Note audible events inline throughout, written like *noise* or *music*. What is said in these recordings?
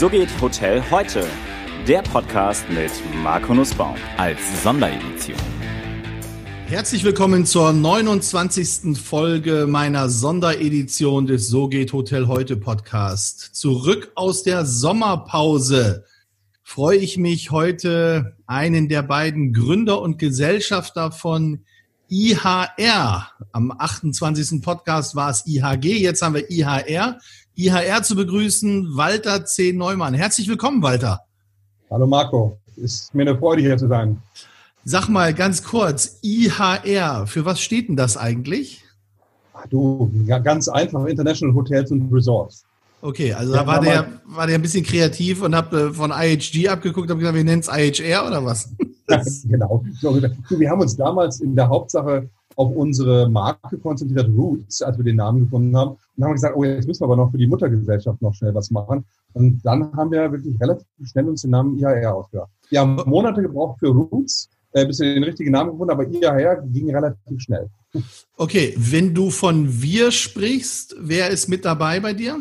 So geht Hotel heute. Der Podcast mit Marco Nussbaum als Sonderedition. Herzlich willkommen zur 29. Folge meiner Sonderedition des So geht Hotel heute Podcast. Zurück aus der Sommerpause freue ich mich heute einen der beiden Gründer und Gesellschafter von IHR. Am 28. Podcast war es IHG, jetzt haben wir IHR. IHR zu begrüßen, Walter C. Neumann. Herzlich willkommen, Walter. Hallo Marco, ist mir eine Freude hier zu sein. Sag mal ganz kurz, IHR, für was steht denn das eigentlich? Ach du, ganz einfach, International Hotels und Resorts. Okay, also ja, da war der, war der ein bisschen kreativ und habt äh, von IHG abgeguckt und gesagt, wir nennen es IHR oder was? *laughs* genau. So, wir haben uns damals in der Hauptsache auf unsere Marke konzentriert, Roots, als wir den Namen gefunden haben. Und haben gesagt, oh, jetzt müssen wir aber noch für die Muttergesellschaft noch schnell was machen. Und dann haben wir wirklich relativ schnell uns den Namen IHR ausgedacht. Wir haben Monate gebraucht für Roots, äh, bis wir den richtigen Namen gefunden haben, aber IHR ging relativ schnell. Okay, wenn du von wir sprichst, wer ist mit dabei bei dir?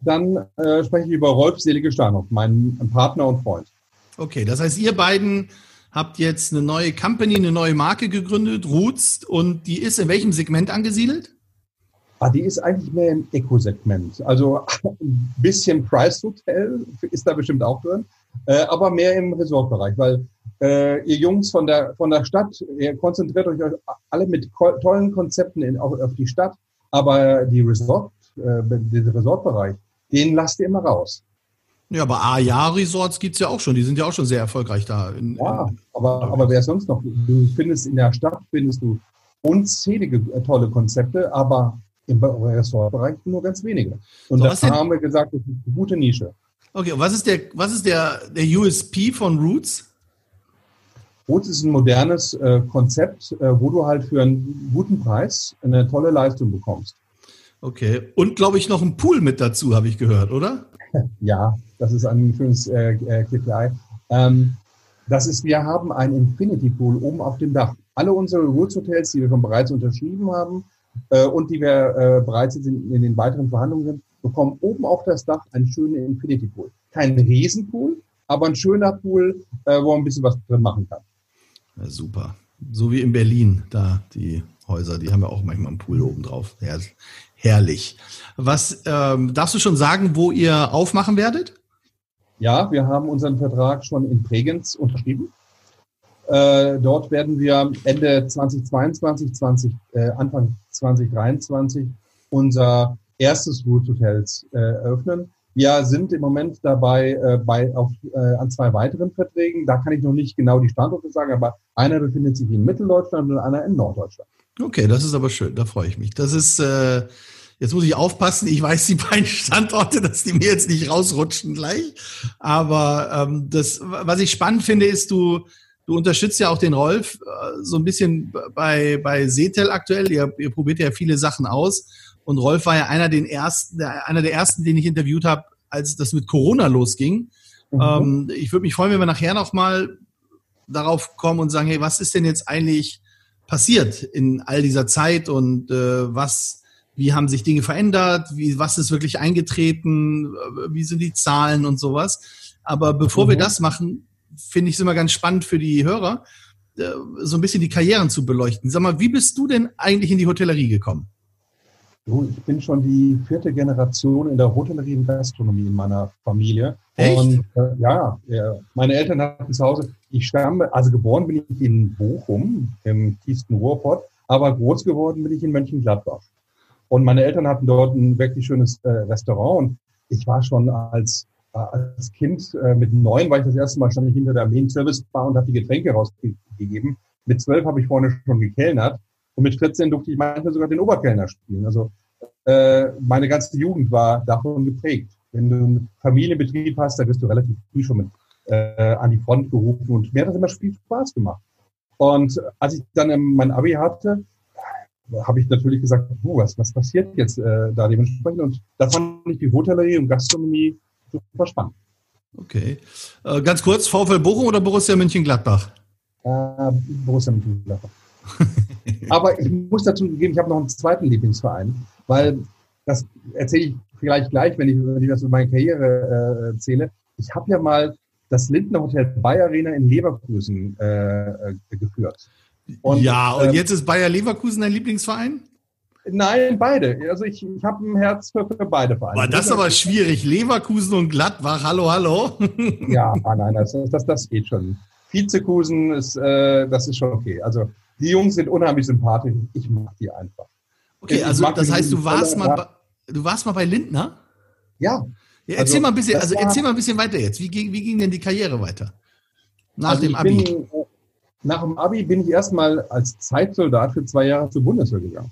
Dann äh, spreche ich über Rolf Selige Steinhoff, meinen Partner und Freund. Okay, das heißt, ihr beiden habt jetzt eine neue Company, eine neue Marke gegründet, Roots, und die ist in welchem Segment angesiedelt? Ah, die ist eigentlich mehr im Eco-Segment. Also *laughs* ein bisschen Price Hotel ist da bestimmt auch drin, äh, aber mehr im Resortbereich, weil äh, ihr Jungs von der, von der Stadt, ihr konzentriert euch alle mit tollen Konzepten in, auf, auf die Stadt, aber die Resort, äh, der Resortbereich, den lasst ihr immer raus. Ja, aber A-Ja-Resorts gibt es ja auch schon. Die sind ja auch schon sehr erfolgreich da. In, ja, aber, aber wer sonst noch? Du findest in der Stadt findest du unzählige äh, tolle Konzepte, aber im Resortbereich nur ganz wenige. Und so, da haben wir gesagt, das ist eine gute Nische. Okay, und was ist der, was ist der, der USP von Roots? Roots ist ein modernes äh, Konzept, äh, wo du halt für einen guten Preis eine tolle Leistung bekommst. Okay, und glaube ich noch ein Pool mit dazu, habe ich gehört, oder? *laughs* ja, das ist ein schönes äh, äh KPI. Ähm, das ist, wir haben ein Infinity Pool oben auf dem Dach. Alle unsere Roots Hotels, die wir schon bereits unterschrieben haben äh, und die wir äh, bereits in, in den weiteren Verhandlungen sind, bekommen oben auf das Dach einen schönen Infinity Pool. Kein Riesenpool, aber ein schöner Pool, äh, wo man ein bisschen was drin machen kann. Ja, super. So wie in Berlin, da die Häuser, die haben ja auch manchmal einen Pool oben drauf. Ja, herrlich. Was ähm, darfst du schon sagen, wo ihr aufmachen werdet? Ja, wir haben unseren Vertrag schon in Bregenz unterschrieben. Äh, dort werden wir Ende 2022, 20, äh, Anfang 2023 unser erstes Root Hotels äh, eröffnen. Wir sind im Moment dabei äh, bei, auf, äh, an zwei weiteren Verträgen. Da kann ich noch nicht genau die Standorte sagen, aber einer befindet sich in Mitteldeutschland und einer in Norddeutschland. Okay, das ist aber schön, da freue ich mich. Das ist, äh, Jetzt muss ich aufpassen, ich weiß die *laughs* beiden Standorte, dass die mir jetzt nicht rausrutschen gleich. Aber ähm, das, was ich spannend finde, ist, du, du unterstützt ja auch den Rolf äh, so ein bisschen bei, bei Setel aktuell. Ihr, ihr probiert ja viele Sachen aus. Und Rolf war ja einer, den ersten, der, einer der ersten, den ich interviewt habe, als das mit Corona losging. Mhm. Ähm, ich würde mich freuen, wenn wir nachher nochmal darauf kommen und sagen, hey, was ist denn jetzt eigentlich passiert in all dieser Zeit und äh, was wie haben sich Dinge verändert, wie, was ist wirklich eingetreten, wie sind die Zahlen und sowas. Aber bevor mhm. wir das machen, finde ich es immer ganz spannend für die Hörer, äh, so ein bisschen die Karrieren zu beleuchten. Sag mal, wie bist du denn eigentlich in die Hotellerie gekommen? Ich bin schon die vierte Generation in der Hotellerie und Gastronomie in meiner Familie. Echt? Und äh, ja, ja, meine Eltern hatten zu Hause, ich stamme, also geboren bin ich in Bochum, im tiefsten Ruhrpott, aber groß geworden bin ich in Mönchengladbach. Und meine Eltern hatten dort ein wirklich schönes äh, Restaurant. Und ich war schon als, äh, als Kind, äh, mit neun war ich das erste Mal, stand ich hinter der Main Service Bar und habe die Getränke rausgegeben. Mit zwölf habe ich vorne schon gekellnert. Und mit 14 durfte ich manchmal sogar den Oberkellner spielen. Also äh, meine ganze Jugend war davon geprägt. Wenn du einen Familienbetrieb hast, dann wirst du relativ früh schon mit äh, an die Front gerufen. Und mir hat das immer viel Spaß gemacht. Und als ich dann mein Abi hatte, habe ich natürlich gesagt, oh, was, was passiert jetzt äh, da dementsprechend? Und da fand ich die Hotellerie und Gastronomie super spannend. Okay. Äh, ganz kurz, VfL Bochum oder Borussia Mönchengladbach? Äh, Borussia Mönchengladbach. *laughs* Aber ich muss dazu geben, ich habe noch einen zweiten Lieblingsverein, weil das erzähle ich vielleicht gleich, wenn ich, wenn ich das über meine Karriere äh, erzähle. Ich habe ja mal das Lindner Hotel Bayer Arena in Leverkusen äh, äh, geführt. Und, ja, und ähm, jetzt ist Bayer Leverkusen dein Lieblingsverein? Nein, beide. Also ich, ich habe ein Herz für, für beide Vereine. War das aber schwierig. Leverkusen und Gladbach, hallo, hallo. ja, ah, nein, das, das, das geht schon. Vizekusen ist, äh, das ist schon okay. Also die Jungs sind unheimlich sympathisch. Ich mag die einfach. Okay, ich also das heißt, du warst mal, bei, du warst mal bei Lindner? Ja. ja erzähl also, mal ein bisschen, also erzähl mal ein bisschen weiter jetzt. Wie ging, wie ging denn die Karriere weiter? Nach also dem Abi? Bin, äh, nach dem Abi bin ich erstmal als Zeitsoldat für zwei Jahre zur Bundeswehr gegangen.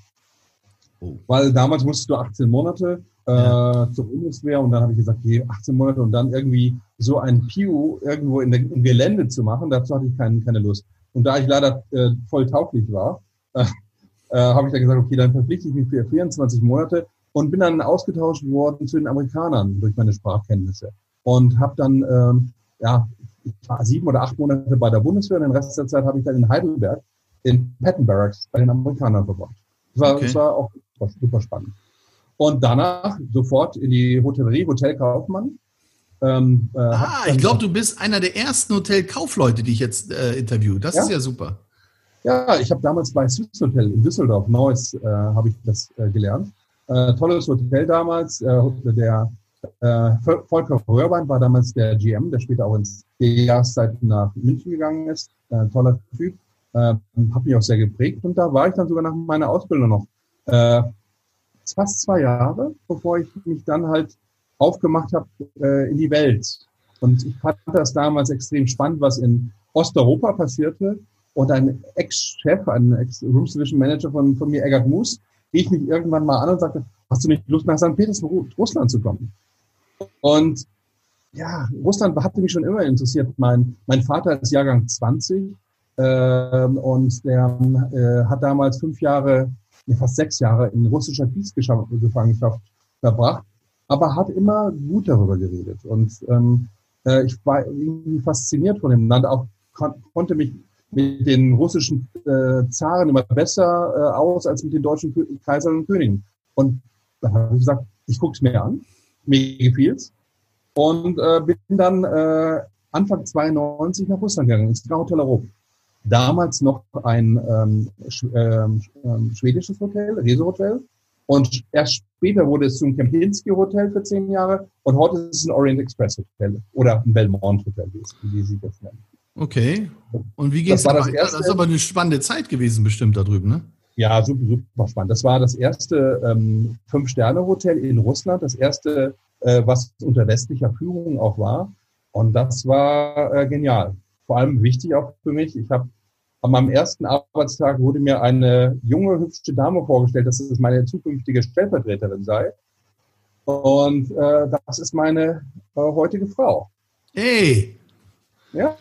Oh. Weil damals musstest du 18 Monate äh, ja. zur Bundeswehr und dann habe ich gesagt, okay, 18 Monate und dann irgendwie so ein Piu irgendwo in der, im Gelände zu machen, dazu hatte ich kein, keine Lust. Und da ich leider äh, voll tauglich war, *laughs* äh, äh, habe ich dann gesagt, okay, dann verpflichte ich mich für 24 Monate und bin dann ausgetauscht worden zu den Amerikanern durch meine Sprachkenntnisse. Und habe dann, ähm, ja, ich war sieben oder acht Monate bei der Bundeswehr und den Rest der Zeit habe ich dann in Heidelberg in Patton Barracks bei den Amerikanern verbracht. Das war, okay. das war auch super spannend. Und danach sofort in die Hotellerie, Hotel Kaufmann. Ähm, äh, ah, ich glaube, du bist einer der ersten Hotelkaufleute, die ich jetzt äh, interview. Das ja? ist ja super. Ja, ich habe damals bei Swiss Hotel in Düsseldorf, Neuss, äh, habe ich das äh, gelernt. Äh, tolles Hotel damals. Äh, der äh, Volker Röhrbein war damals der GM, der später auch ins Jahreszeit nach München gegangen ist. Äh, toller Typ. Äh, hat mich auch sehr geprägt. Und da war ich dann sogar nach meiner Ausbildung noch äh, fast zwei Jahre, bevor ich mich dann halt aufgemacht habe äh, in die Welt. Und ich fand das damals extrem spannend, was in Osteuropa passierte. Und ein Ex-Chef, ein Ex-Room Division Manager von, von mir, Eggert Moos, rief mich irgendwann mal an und sagte, hast du nicht Lust nach St. Petersburg, Russland zu kommen? Und ja, Russland hatte mich schon immer interessiert. Mein, mein Vater ist Jahrgang 20 äh, und der äh, hat damals fünf Jahre fast sechs Jahre in russischer Kriegsgefangenschaft verbracht, aber hat immer gut darüber geredet. Und ähm, äh, ich war irgendwie fasziniert von dem Land, auch kon konnte mich mit den russischen äh, Zaren immer besser äh, aus als mit den deutschen Kaisern und Königen. Und dann habe ich gesagt, ich gucke es mir an, mir gefiel's und äh, bin dann äh, Anfang 92 nach Russland gegangen, ins Hotel Europa damals noch ein ähm, sch ähm, ähm, schwedisches Hotel, Reso-Hotel. Und erst später wurde es zum Kempinski Hotel für zehn Jahre und heute ist es ein Orient Express Hotel oder ein Belmont Hotel, wie sie das nennen. Okay. Und wie ging es das, das, das ist aber eine spannende Zeit gewesen, bestimmt da drüben, ne? Ja, super, super spannend. Das war das erste ähm, Fünf-Sterne-Hotel in Russland, das erste, äh, was unter westlicher Führung auch war. Und das war äh, genial vor allem wichtig auch für mich. Ich habe an meinem ersten Arbeitstag wurde mir eine junge, hübsche Dame vorgestellt, dass es meine zukünftige Stellvertreterin sei. Und äh, das ist meine äh, heutige Frau. Hey! Ja.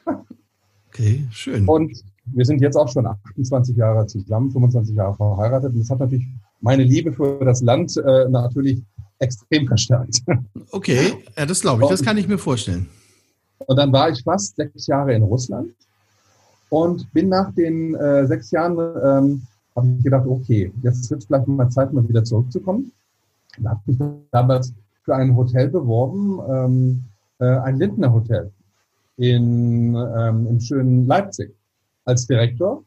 Okay, schön. Und wir sind jetzt auch schon 28 Jahre zusammen, 25 Jahre verheiratet. Und das hat natürlich meine Liebe für das Land äh, natürlich extrem verstärkt. Okay, ja, das glaube ich, das kann ich mir vorstellen. Und dann war ich fast sechs Jahre in Russland und bin nach den äh, sechs Jahren, ähm, habe ich gedacht, okay, jetzt wird es vielleicht mal Zeit, mal wieder zurückzukommen. Da habe ich mich damals für ein Hotel beworben, ähm, äh, ein Lindner Hotel in, ähm, im schönen Leipzig als Direktor.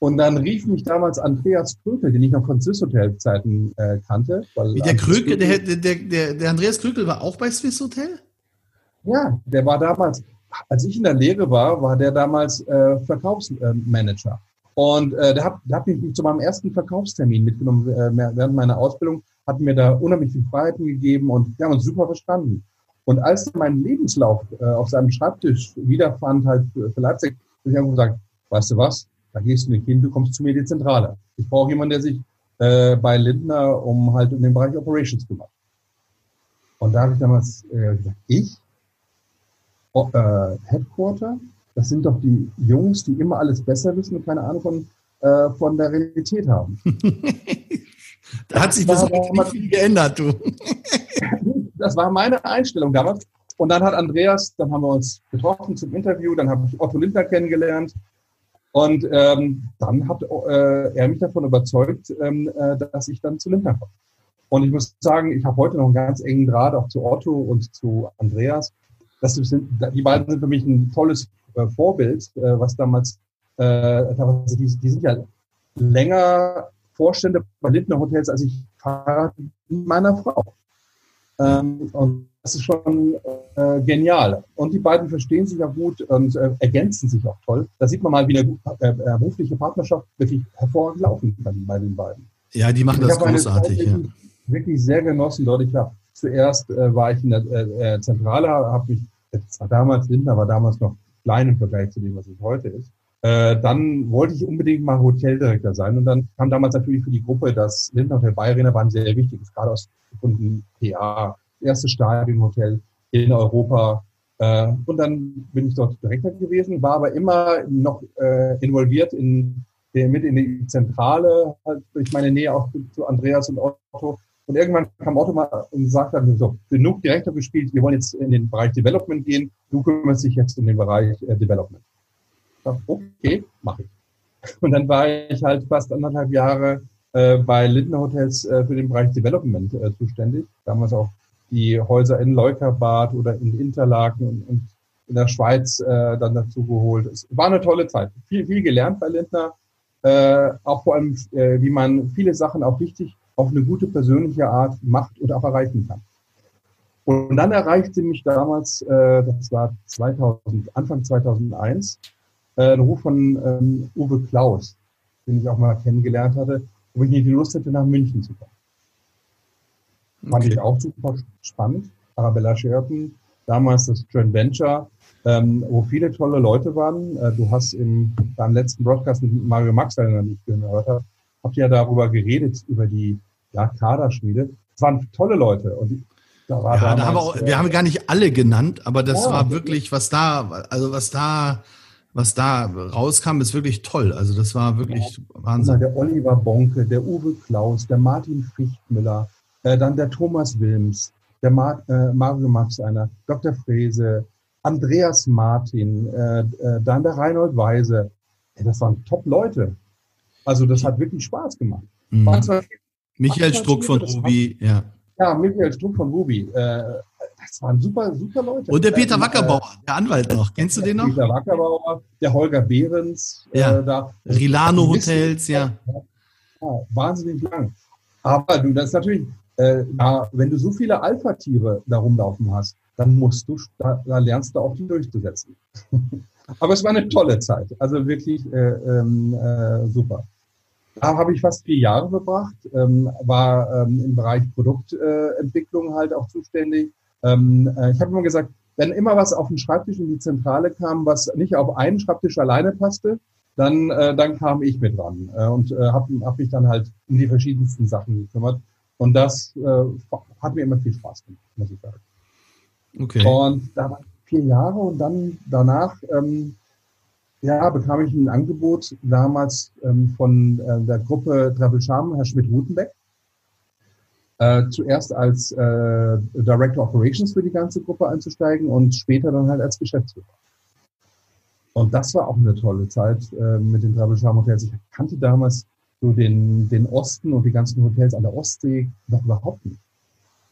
Und dann rief mich damals Andreas Krökel, den ich noch von Swiss Hotel Zeiten äh, kannte. Weil Wie der Krökel, der, der, der, der Andreas Krökel war auch bei Swiss Hotel? Ja, der war damals, als ich in der Lehre war, war der damals äh, Verkaufsmanager. Und äh, der, hat, der hat mich zu meinem ersten Verkaufstermin mitgenommen äh, während meiner Ausbildung, hat mir da unheimlich viel Freiheiten gegeben und wir haben uns super verstanden. Und als er meinen Lebenslauf äh, auf seinem Schreibtisch wiederfand, halt für, Leipzig, habe ich einfach gesagt, weißt du was, da gehst du nicht hin, du kommst zu mir in die Zentrale. Ich brauche jemanden, der sich äh, bei Lindner um halt um den Bereich Operations kümmert. Und da habe ich damals äh, gesagt, ich? Äh, Headquarter, das sind doch die Jungs, die immer alles besser wissen und keine Ahnung von, äh, von der Realität haben. *laughs* da hat sich das, das nicht viel geändert, du. *laughs* das war meine Einstellung damals. Und dann hat Andreas, dann haben wir uns getroffen zum Interview, dann habe ich Otto Lindner kennengelernt. Und ähm, dann hat äh, er mich davon überzeugt, ähm, äh, dass ich dann zu Lindner komme. Und ich muss sagen, ich habe heute noch einen ganz engen Draht auch zu Otto und zu Andreas. Das sind, die beiden sind für mich ein tolles äh, Vorbild, äh, was damals, äh, die, die sind ja länger Vorstände bei Lindner Hotels, als ich verrate meiner Frau. Ähm, und das ist schon äh, genial. Und die beiden verstehen sich ja gut und äh, ergänzen sich auch toll. Da sieht man mal, wie eine äh, berufliche Partnerschaft wirklich hervorragend laufen kann bei den beiden. Ja, die machen das großartig. Ja. Wirklich sehr genossen dort. Ich habe zuerst äh, war ich in der äh, äh Zentrale, habe mich, das war damals Lindner, war damals noch klein im Vergleich zu dem, was es heute ist. Äh, dann wollte ich unbedingt mal Hoteldirektor sein. Und dann kam damals natürlich für die Gruppe das Lindner Hotel Bayeriner war ein sehr wichtiges, gerade aus Gründen PA, erste Stadionhotel in Europa. Äh, und dann bin ich dort Direktor gewesen, war aber immer noch äh, involviert in mit in die Zentrale, halt durch meine Nähe auch zu Andreas und Otto. Und irgendwann kam Otto mal und sagte dann so, genug Direktor gespielt, wir wollen jetzt in den Bereich Development gehen, du kümmerst dich jetzt um den Bereich äh, Development. Dachte, okay, mache ich. *laughs* Und dann war ich halt fast anderthalb Jahre äh, bei Lindner Hotels äh, für den Bereich Development äh, zuständig. Damals auch die Häuser in Leukerbad oder in Interlaken und, und in der Schweiz äh, dann dazu geholt. Es war eine tolle Zeit. Viel, viel gelernt bei Lindner. Äh, auch vor allem, äh, wie man viele Sachen auch wichtig auf eine gute persönliche Art macht und auch erreichen kann. Und dann erreichte mich damals, äh, das war 2000, Anfang 2001, äh, ein Ruf von ähm, Uwe Klaus, den ich auch mal kennengelernt hatte, ob ich nicht die Lust hätte, nach München zu kommen. Okay. Fand ich auch super spannend. Arabella Sheraton, damals das Joint Venture, ähm, wo viele tolle Leute waren. Äh, du hast im, beim letzten Broadcast mit Mario Max, den ich gehört habe, habt ihr ja darüber geredet, über die ja, Kaderschmiede. Es waren tolle Leute. Und da war ja, da haben wir, auch, wir haben gar nicht alle genannt, aber das ja, war wirklich, was da, also was da was da rauskam, ist wirklich toll. Also das war wirklich ja. Wahnsinn. Der Oliver Bonke, der Uwe Klaus, der Martin Frichtmüller, äh, dann der Thomas Wilms, der Mar äh, Mario Max einer, Dr. Frese, Andreas Martin, äh, äh, dann der Reinhold Weise. Das waren top Leute. Also das hat wirklich Spaß gemacht. Mhm. Michael Struck von Ruby, ja. Ja, Michael Struck von Ruby. Äh, das waren super, super Leute. Und der Peter äh, Wackerbauer, der Anwalt noch. Kennst du den noch? Peter Wackerbauer, der Holger Behrens. Äh, ja. Äh, da. Rilano Hotels, ja. ja. Wahnsinnig lang. Aber du, das ist natürlich, äh, na, wenn du so viele Alpha-Tiere da rumlaufen hast, dann musst du, da, da lernst du auch die durchzusetzen. *laughs* Aber es war eine tolle Zeit. Also wirklich äh, ähm, äh, super. Da habe ich fast vier Jahre verbracht, ähm, war ähm, im Bereich Produktentwicklung halt auch zuständig, ähm, äh, ich habe immer gesagt, wenn immer was auf den Schreibtisch in die Zentrale kam, was nicht auf einen Schreibtisch alleine passte, dann, äh, dann kam ich mit dran äh, und äh, habe hab mich dann halt um die verschiedensten Sachen gekümmert. Und das äh, hat mir immer viel Spaß gemacht, muss ich sagen. Okay. Und da war vier Jahre und dann danach ähm, ja, bekam ich ein Angebot damals ähm, von äh, der Gruppe Travel Charm, Herr Schmidt-Rutenbeck äh, zuerst als äh, Director Operations für die ganze Gruppe einzusteigen und später dann halt als Geschäftsführer. Und das war auch eine tolle Zeit äh, mit den Travel Charm Hotels. Ich kannte damals so den, den Osten und die ganzen Hotels an der Ostsee noch überhaupt nicht.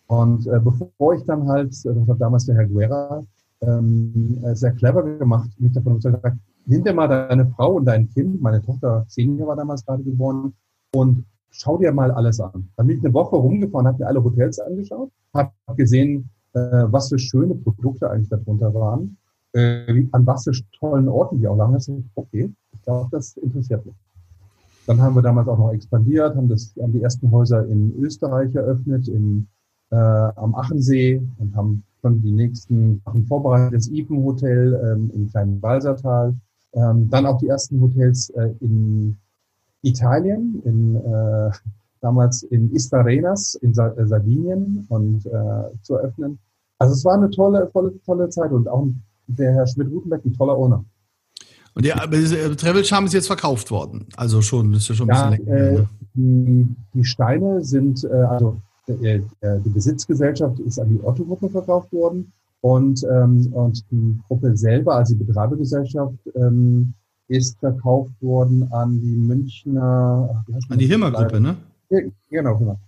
Und äh, bevor ich dann halt, das hat damals der Herr Guerra ähm, äh, sehr clever gemacht, mich davon überzeugt, nimm dir mal deine Frau und dein Kind, meine Tochter Xenia war damals gerade geboren, und schau dir mal alles an. Dann bin ich eine Woche rumgefahren, habe mir alle Hotels angeschaut, habe gesehen, äh, was für schöne Produkte eigentlich darunter waren, äh, an was für tollen Orten die auch lagen. Ich okay, ich glaube, das interessiert mich. Dann haben wir damals auch noch expandiert, haben, das, haben die ersten Häuser in Österreich eröffnet, in, äh, am Achensee und haben schon die nächsten Sachen vorbereitet. Das Ipen Hotel ähm, im kleinen Balsertal. Ähm, dann auch die ersten Hotels äh, in Italien, in, äh, damals in Istarenas in Sa äh, Sardinien und äh, zu eröffnen. Also es war eine tolle, tolle, tolle Zeit und auch der Herr Schmidt-Rutenberg, ein toller Owner. Und der äh, Travel Charm ist jetzt verkauft worden. Also schon, ist ja schon ein bisschen länger. Äh, die, die, Steine sind, äh, also äh, äh, die Besitzgesellschaft ist an die Otto-Gruppe verkauft worden und, ähm, und die Gruppe selber, also die Betreibergesellschaft, ähm, ist verkauft worden an die Münchner. An die Hirmer-Gruppe, ne? Ja, genau, Hirmer.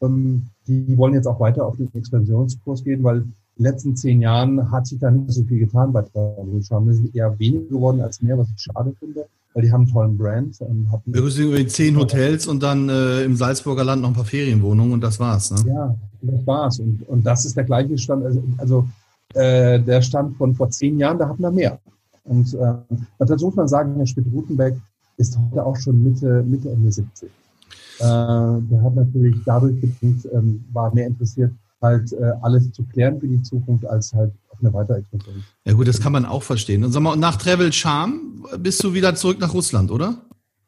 ähm, die wollen jetzt auch weiter auf den Expansionskurs gehen, weil in den letzten zehn Jahren hat sich da nicht so viel getan bei Travel Charm. Wir sind eher weniger geworden als mehr, was ich schade finde, weil die haben einen tollen Brand. Ähm, Wir sind über zehn Hotels und dann äh, im Salzburger Land noch ein paar Ferienwohnungen und das war's. Ne? Ja, das war's. Und, und das ist der gleiche Stand, also, also äh, der Stand von vor zehn Jahren, da hatten wir mehr. Und äh, dazu muss man sagen, Herr Schmidt-Rutenbeck ist heute auch schon Mitte, Mitte Ende 70. Äh, der hat natürlich dadurch bedingt, ähm, war mehr interessiert, halt äh, alles zu klären für die Zukunft, als halt auf eine Weiterexpansion. Ja gut, das kann man auch verstehen. Und sag mal, nach Travel Charm bist du wieder zurück nach Russland, oder?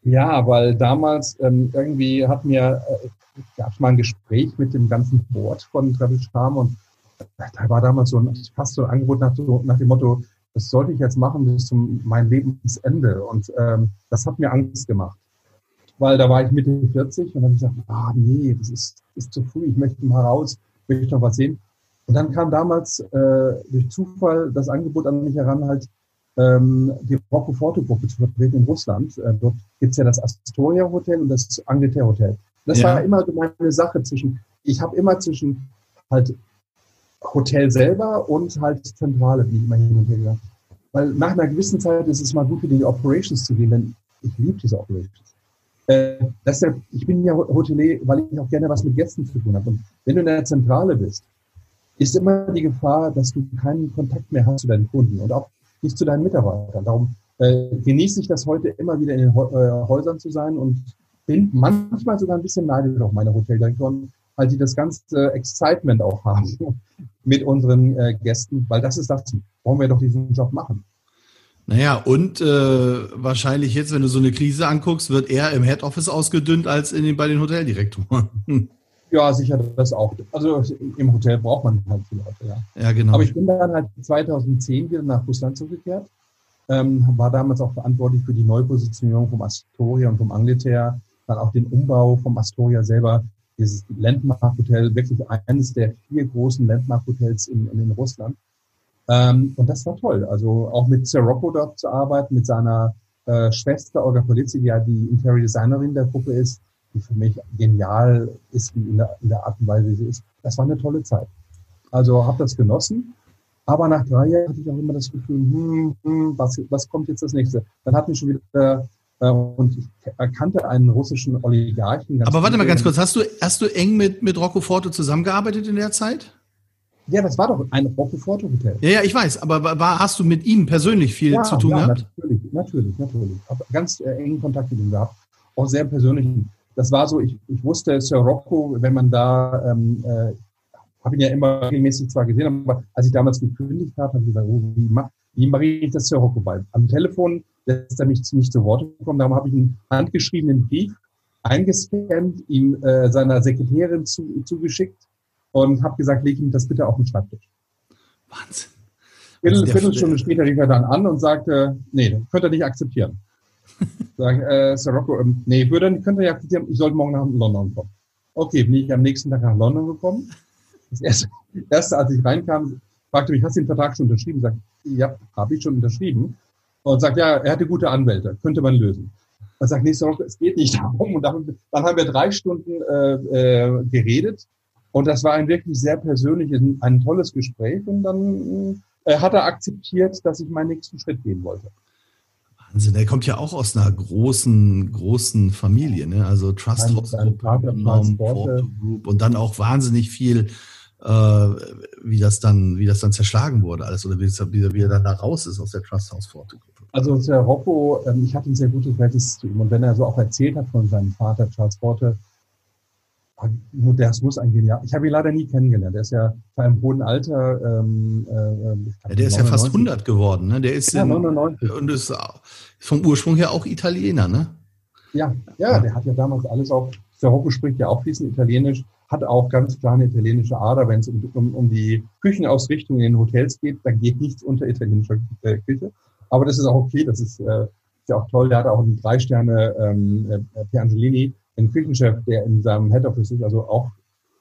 Ja, weil damals ähm, irgendwie hat mir, äh, gab mal ein Gespräch mit dem ganzen Board von Travel Charm und da war damals so ein, fast so ein Angebot nach, nach dem Motto, das sollte ich jetzt machen bis zum mein Lebensende. Und ähm, das hat mir Angst gemacht. Weil da war ich Mitte 40 und dann habe ich gesagt, ah nee, das ist, ist zu früh, ich möchte mal raus, möchte noch was sehen. Und dann kam damals äh, durch Zufall das Angebot an mich heran, halt ähm, die Rocco Forte Gruppe zu vertreten in Russland. Äh, dort gibt's ja das Astoria Hotel und das Angleterre Hotel. Das ja. war immer so meine Sache zwischen, ich habe immer zwischen halt Hotel selber und halt Zentrale, bin ich immer hin und her gegangen. Weil nach einer gewissen Zeit ist es mal gut, für die Operations zu gehen, denn ich liebe diese Operations. Äh, deshalb, ich bin ja Hotelier, weil ich auch gerne was mit Gästen zu tun habe. Und wenn du in der Zentrale bist, ist immer die Gefahr, dass du keinen Kontakt mehr hast zu deinen Kunden und auch nicht zu deinen Mitarbeitern. Darum äh, genieße ich das heute immer wieder in den äh, Häusern zu sein und bin manchmal sogar ein bisschen neidisch auf meine Hoteldirektoren, weil die das ganze Excitement auch haben *laughs* mit unseren äh, Gästen, weil das ist das, wollen wir doch diesen Job machen. Naja, und äh, wahrscheinlich jetzt, wenn du so eine Krise anguckst, wird eher im Head Office ausgedünnt als in den, bei den Hoteldirektoren. *laughs* Ja, sicher, das auch. Also im Hotel braucht man halt viele Leute, ja. Ja, genau. Aber ich bin dann halt 2010 wieder nach Russland zurückgekehrt, ähm, war damals auch verantwortlich für die Neupositionierung vom Astoria und vom Angleterre, dann auch den Umbau vom Astoria selber dieses Landmark-Hotel, wirklich eines der vier großen Landmark-Hotels in, in, Russland. Ähm, und das war toll. Also auch mit Sirocco dort zu arbeiten, mit seiner äh, Schwester Olga Polizzi, die ja die Interior Designerin der Gruppe ist, die für mich genial ist in der, in der Art und Weise, wie sie ist. Das war eine tolle Zeit. Also habe das genossen. Aber nach drei Jahren hatte ich auch immer das Gefühl, hm, hm, was, was kommt jetzt das nächste? Dann hat mich schon wieder äh, und ich erkannte einen russischen Oligarchen. Aber warte mal ganz kurz, hast du, hast du eng mit, mit Rocco Forte zusammengearbeitet in der Zeit? Ja, das war doch ein Rocco Forte Hotel. Ja, ja, ich weiß, aber war, hast du mit ihm persönlich viel ja, zu tun ja, gehabt? Natürlich, natürlich, natürlich. Ich habe ganz äh, engen Kontakt mit ihm gehabt, auch sehr persönlich. Das war so, ich, ich wusste, Sir Rocco, wenn man da, ähm, äh, habe ihn ja immer regelmäßig zwar gesehen, aber als ich damals gekündigt habe, habe ich gesagt, oh, wie, mach, wie mache ich das Sir Rocco bei? Am Telefon lässt er mich nicht zu Wort kommen. Darum habe ich einen handgeschriebenen Brief eingescannt, ihm äh, seiner Sekretärin zu, zugeschickt und habe gesagt, leg ihm das bitte auf den Schreibtisch. Wahnsinn. Viertel, also Viertelstunde später rief er dann an und sagte, nee, das könnt ihr nicht akzeptieren. Sagen, äh, Sir Rocco, ähm, nee, würde, könnt ihr nicht akzeptieren, ich sollte morgen nach London kommen. Okay, bin ich am nächsten Tag nach London gekommen. Das erste, erste als ich reinkam, fragte mich, hast du den Vertrag schon unterschrieben? Sag, ja, habe ich schon unterschrieben und sagt, ja, er hatte gute Anwälte, könnte man lösen. Man sagt, nee, sorry, es geht nicht *laughs* darum. Und dann, dann haben wir drei Stunden äh, äh, geredet und das war ein wirklich sehr persönliches, ein tolles Gespräch und dann äh, hat er akzeptiert, dass ich meinen nächsten Schritt gehen wollte. Wahnsinn, der kommt ja auch aus einer großen, großen Familie, ne? Also Trust House Group und dann auch wahnsinnig viel äh, wie das dann, wie das dann zerschlagen wurde, alles oder wie, wie, wie er dann da raus ist aus der Trust House Forte Gruppe. Also Herr Rocco, ähm, ich hatte ein sehr gutes Verhältnis zu ihm und wenn er so auch erzählt hat von seinem Vater Charles Forte, muss ein genial. Ich habe ihn leider nie kennengelernt. Der ist ja bei einem hohen Alter. Ähm, äh, ja, der ist ja fast 100 geworden. Ne? Der ist ja, in, 99. und ist vom Ursprung her auch Italiener, ne? Ja, ja, der hat ja damals alles auch. Der Rocco spricht ja auch fließend Italienisch hat auch ganz klar eine italienische Ader. Wenn es um, um, um die Küchenausrichtung in den Hotels geht, dann geht nichts unter italienischer äh, Küche. Aber das ist auch okay, das ist, äh, ist ja auch toll. Der hat auch einen Drei-Sterne ähm, äh, Pier Einen Küchenchef, der in seinem Head Office ist. Also auch,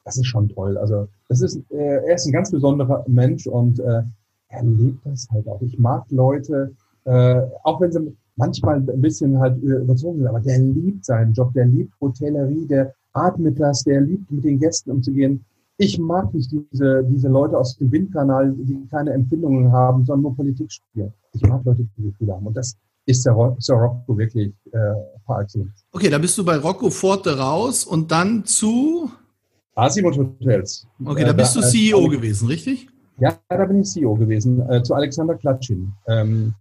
das ist schon toll. Also das ist, äh, er ist ein ganz besonderer Mensch und äh, er lebt das halt auch. Ich mag Leute, äh, auch wenn sie manchmal ein bisschen halt überzogen sind, aber der liebt seinen Job, der liebt Hotellerie, der atmet das, der liebt mit den Gästen umzugehen. Ich mag nicht diese, diese Leute aus dem Windkanal, die keine Empfindungen haben, sondern nur Politik spielen. Ich mag Leute, die Gefühle haben. Und das ist der, der Rocco wirklich äh, excellence. Okay, da bist du bei Rocco Forte raus und dann zu Asimut Hotels. Okay, da bist du äh, CEO gewesen, richtig? Ja, da bin ich CEO gewesen, äh, zu Alexander Klatschin. Ähm,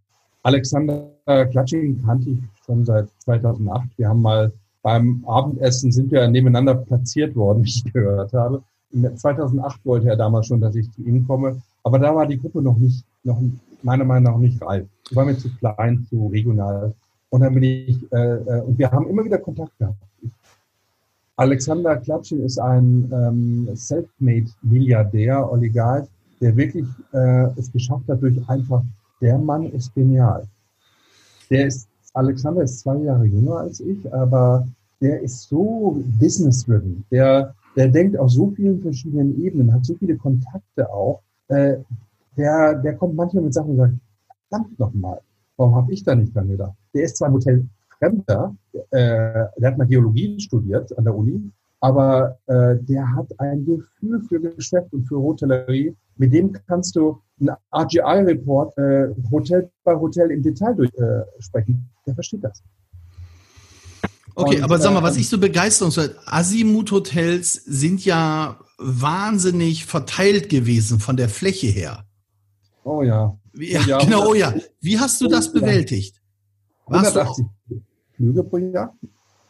Alexander Klatschin kannte ich schon seit 2008. Wir haben mal beim Abendessen sind wir nebeneinander platziert worden, *laughs* wie ich gehört habe. 2008 wollte er damals schon, dass ich zu ihm komme, aber da war die Gruppe noch nicht, noch meiner Meinung nach nicht reif. Die war mir zu klein, zu regional. Und dann bin ich, äh, äh und wir haben immer wieder Kontakt gehabt. Alexander Klatschin ist ein ähm, Selfmade-Milliardär, Oligarch, der wirklich äh, es geschafft hat durch einfach, der Mann ist genial. Der ist, Alexander ist zwei Jahre jünger als ich, aber der ist so business-driven. Der, der denkt auf so vielen verschiedenen Ebenen, hat so viele Kontakte auch. Äh, der, der kommt manchmal mit Sachen und sagt, verdammt nochmal, warum habe ich da nicht dran gedacht? Der ist zwar im Hotel Fremder, äh, der hat mal Geologie studiert an der Uni, aber äh, der hat ein Gefühl für Geschäft und für Hotellerie. Mit dem kannst du einen RGI-Report äh, Hotel bei Hotel im Detail durchsprechen. Äh, der versteht das. Okay, und, aber sag mal, was äh, ich so begeisterungswert, Azimut-Hotels sind ja wahnsinnig verteilt gewesen von der Fläche her. Oh ja. Ja, *laughs* ja genau, oh ja. Wie hast du das bewältigt? 180 Flüge pro Jahr.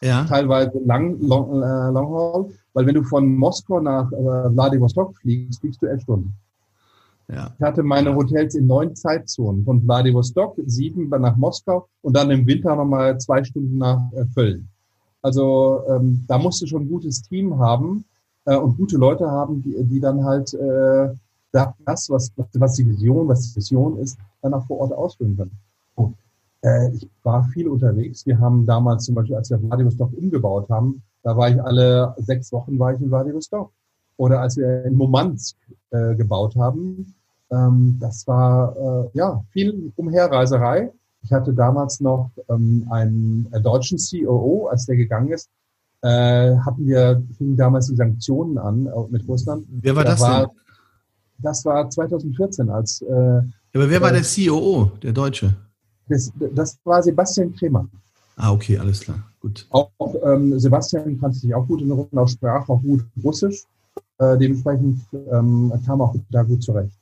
Ja. Teilweise lang, long, äh, long haul, weil wenn du von Moskau nach äh, Vladivostok fliegst, fliegst du elf Stunden. Ja. Ich hatte meine Hotels in neun Zeitzonen. Von Vladivostok sieben nach Moskau und dann im Winter nochmal zwei Stunden nach äh, Köln. Also ähm, da musst du schon ein gutes Team haben äh, und gute Leute haben, die, die dann halt äh, das, was, was die Vision, was die Vision ist, dann auch vor Ort ausführen können. Oh. Äh, ich war viel unterwegs. Wir haben damals zum Beispiel, als wir Vladivostok umgebaut haben, da war ich alle sechs Wochen war ich in Vladivostok. Oder als wir in Murmansk äh, gebaut haben, ähm, das war äh, ja viel Umherreiserei. Ich hatte damals noch ähm, einen äh, deutschen COO, als der gegangen ist, äh, hatten wir, fingen damals die Sanktionen an äh, mit Russland. Wer war da das war, denn? Das war 2014, als. Äh, aber wer war der COO, der Deutsche? Das, das war Sebastian Kremer. Ah, okay, alles klar. Gut. Auch, ähm, Sebastian kannte sich auch gut in Russen, auch sprach auch gut Russisch. Äh, dementsprechend ähm, kam auch da gut zurecht.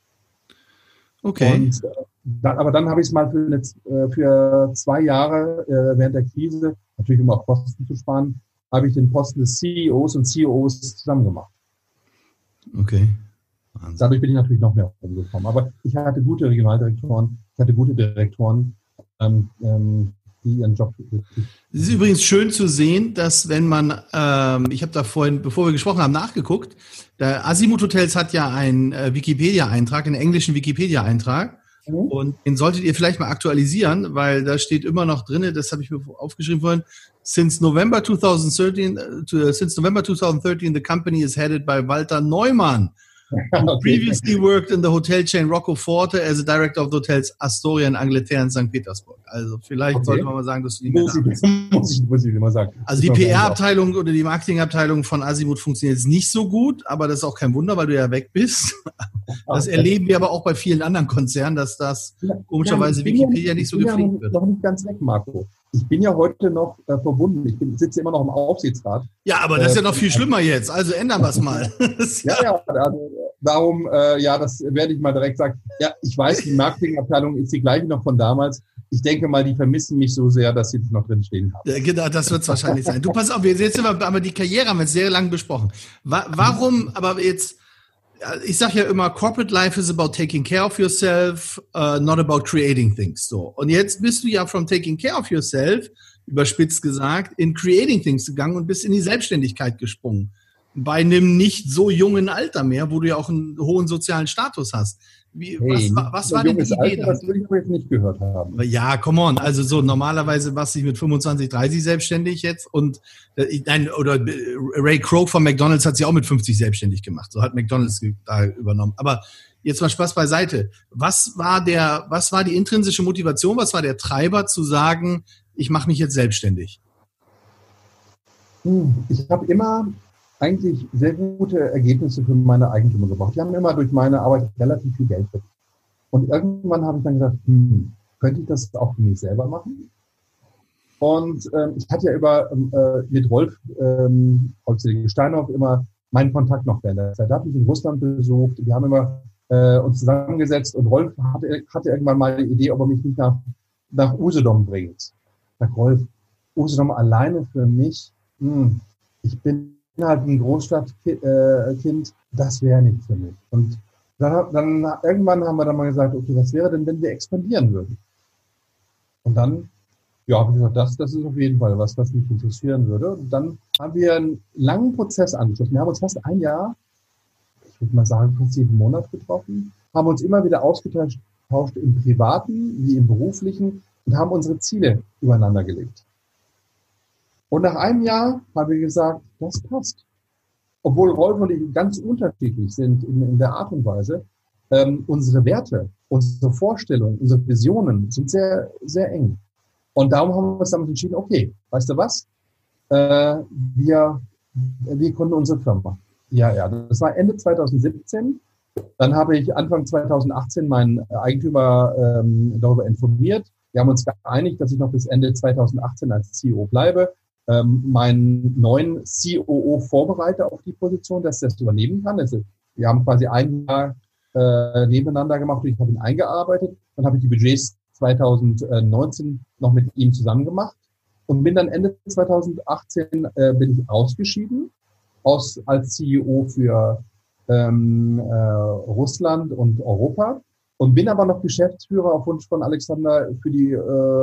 Okay. Und, äh, dann, aber dann habe ich es mal für, eine, äh, für zwei Jahre äh, während der Krise, natürlich um auch Kosten zu sparen, habe ich den Posten des CEOs und COOs zusammen gemacht. Okay. Wahnsinn. Dadurch bin ich natürlich noch mehr rumgekommen. Aber ich hatte gute Regionaldirektoren, ich hatte gute Direktoren, ähm, ähm, die ihren Job. Es ist übrigens schön zu sehen, dass wenn man, ähm, ich habe da vorhin, bevor wir gesprochen haben, nachgeguckt, der Asimut Hotels hat ja einen äh, Wikipedia-Eintrag, einen englischen Wikipedia-Eintrag. Mhm. Und den solltet ihr vielleicht mal aktualisieren, weil da steht immer noch drinne, das habe ich mir aufgeschrieben vorhin, since November 2013, uh, äh, since November 2013 the company is headed by Walter Neumann *laughs* okay. previously worked in the hotel chain Rocco Forte as a director of the hotels Astoria in Angleterre in St. Petersburg. Also vielleicht okay. sollte man mal sagen, dass du die *laughs* muss ich, muss ich, muss ich mal sagen. Also die PR-Abteilung oder die Marketingabteilung von Asimut funktioniert jetzt nicht so gut, aber das ist auch kein Wunder, weil du ja weg bist. *laughs* Das erleben wir aber auch bei vielen anderen Konzernen, dass das komischerweise Wikipedia nicht so gepflegt wird. Noch nicht ganz weg, Marco. Ich bin ja heute noch äh, verbunden. Ich bin, sitze immer noch im Aufsichtsrat. Ja, aber das ist ja noch viel äh, schlimmer jetzt. Also ändern wir es mal. *laughs* ja, ja, also, darum, äh, ja, das werde ich mal direkt sagen. Ja, ich weiß, die Marketingabteilung ist die gleiche noch von damals. Ich denke mal, die vermissen mich so sehr, dass sie das noch drin stehen haben. Ja, genau, das wird es wahrscheinlich sein. Du pass auf, jetzt sind wir, aber die Karriere haben wir sehr lang besprochen. Warum, aber jetzt, ich sage ja immer, Corporate Life is about taking care of yourself, uh, not about creating things. So. Und jetzt bist du ja from taking care of yourself, überspitzt gesagt, in creating things gegangen und bist in die Selbstständigkeit gesprungen. Bei einem nicht so jungen Alter mehr, wo du ja auch einen hohen sozialen Status hast. Wie, hey, was, was war denn die Idee? Alter, das würde ich jetzt nicht gehört haben. Ja, come on. Also so normalerweise war ich mit 25, 30 selbstständig jetzt und äh, nein, oder äh, Ray Kroc von McDonalds hat sich auch mit 50 selbstständig gemacht. So hat McDonalds da übernommen. Aber jetzt mal Spaß beiseite. Was war der, was war die intrinsische Motivation? Was war der Treiber zu sagen, ich mache mich jetzt selbstständig? Hm, ich habe immer eigentlich sehr gute Ergebnisse für meine Eigentümer gebracht. Die haben immer durch meine Arbeit relativ viel Geld verdient. Und irgendwann habe ich dann gedacht, hm, könnte ich das auch für mich selber machen? Und ähm, ich hatte ja über ähm, äh, mit Rolf ähm, Steinhoff immer meinen Kontakt noch während der Zeit. Da habe ich in Russland besucht. Wir haben immer äh, uns zusammengesetzt und Rolf hatte, hatte irgendwann mal die Idee, ob er mich nicht nach, nach Usedom bringt. Sag, Rolf, Usedom alleine für mich, hm, ich bin ein Großstadtkind, äh, das wäre nicht für mich. Und dann, dann irgendwann haben wir dann mal gesagt, okay, was wäre denn, wenn wir expandieren würden? Und dann, ja, habe ich gesagt, das, das ist auf jeden Fall was, was mich interessieren würde. Und dann haben wir einen langen Prozess angeschlossen. Wir haben uns fast ein Jahr, ich würde mal sagen, fast jeden Monat getroffen, haben uns immer wieder ausgetauscht im Privaten wie im Beruflichen und haben unsere Ziele übereinander gelegt. Und nach einem Jahr haben wir gesagt, das passt. Obwohl Rolf und ich ganz unterschiedlich sind in, in der Art und Weise, ähm, unsere Werte, unsere Vorstellungen, unsere Visionen sind sehr, sehr eng. Und darum haben wir uns damit entschieden, okay, weißt du was? Äh, wir, wir gründen unsere Firma. Ja, ja, das war Ende 2017. Dann habe ich Anfang 2018 meinen Eigentümer ähm, darüber informiert. Wir haben uns geeinigt, dass ich noch bis Ende 2018 als CEO bleibe ähm, meinen neuen COO vorbereite auf die Position, dass er das übernehmen kann. Also wir haben quasi ein Jahr äh, nebeneinander gemacht und ich habe ihn eingearbeitet. Dann habe ich die Budgets 2019 noch mit ihm zusammen gemacht und bin dann Ende 2018 äh, bin ich ausgeschieden aus, als CEO für ähm, äh, Russland und Europa und bin aber noch Geschäftsführer auf Wunsch von Alexander für die äh,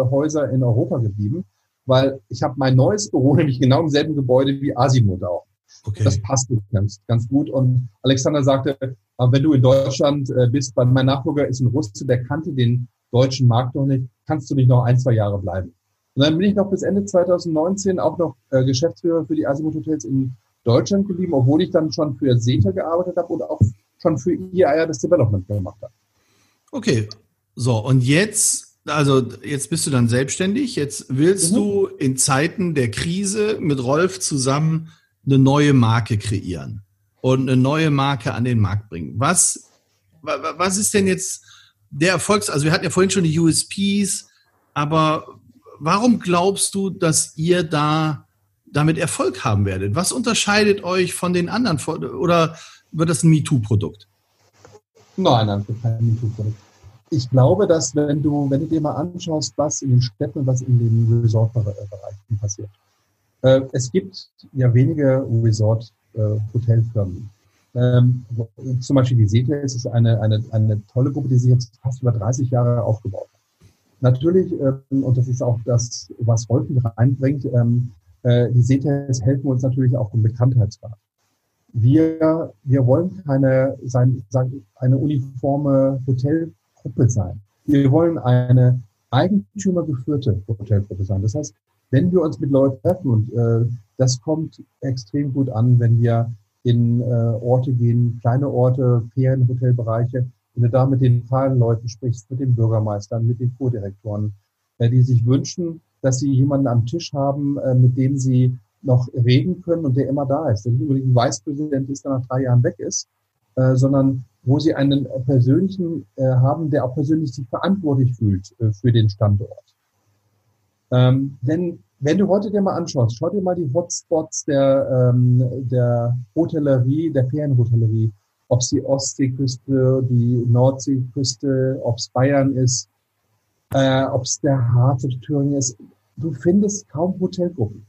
Häuser in Europa geblieben weil ich habe mein neues Büro *laughs* nämlich genau im selben Gebäude wie Asimut auch. Okay. Das passt ganz, ganz gut. Und Alexander sagte, äh, wenn du in Deutschland äh, bist, weil mein Nachfolger ist ein Russe, der kannte den deutschen Markt noch nicht, kannst du nicht noch ein, zwei Jahre bleiben. Und dann bin ich noch bis Ende 2019 auch noch äh, Geschäftsführer für die Asimut Hotels in Deutschland geblieben, obwohl ich dann schon für SETA gearbeitet habe und auch schon für IAR das Development gemacht habe. Okay, so und jetzt also jetzt bist du dann selbstständig. Jetzt willst mhm. du in Zeiten der Krise mit Rolf zusammen eine neue Marke kreieren und eine neue Marke an den Markt bringen. Was, was ist denn jetzt der Erfolgs, also wir hatten ja vorhin schon die USPs, aber warum glaubst du, dass ihr da damit Erfolg haben werdet? Was unterscheidet euch von den anderen oder wird das ein MeToo-Produkt? Nein, nein, kein MeToo-Produkt ich glaube, dass wenn du, wenn du dir mal anschaust, was in den Städten was in den Resort-Bereichen passiert. Äh, es gibt ja wenige Resort-Hotelfirmen. Ähm, zum Beispiel die Setes ist eine, eine, eine tolle Gruppe, die sich jetzt fast über 30 Jahre aufgebaut hat. Natürlich, ähm, und das ist auch das, was mit reinbringt, ähm, äh, die Setes helfen uns natürlich auch im Bekanntheitsgrad. Wir, wir wollen keine, sein, sagen, eine uniforme Hotel Gruppe sein. Wir wollen eine eigentümergeführte Hotelgruppe sein. Das heißt, wenn wir uns mit Leuten treffen und äh, das kommt extrem gut an, wenn wir in äh, Orte gehen, kleine Orte, Ferienhotelbereiche, wenn du da mit den Leuten sprichst, mit den Bürgermeistern, mit den Kurdirektoren, äh, die sich wünschen, dass sie jemanden am Tisch haben, äh, mit dem sie noch reden können und der immer da ist. Der nicht unbedingt ein Vicepräsident ist, der nach drei Jahren weg ist, äh, sondern wo sie einen persönlichen äh, haben, der auch persönlich sich verantwortlich fühlt äh, für den Standort. Ähm, denn wenn du heute dir mal anschaust, schau dir mal die Hotspots der, ähm, der Hotellerie, der Ferienhotellerie, ob es die Ostseeküste, die Nordseeküste, ob es Bayern ist, äh, ob es der Harz oder Thüringen ist. Du findest kaum Hotelgruppen.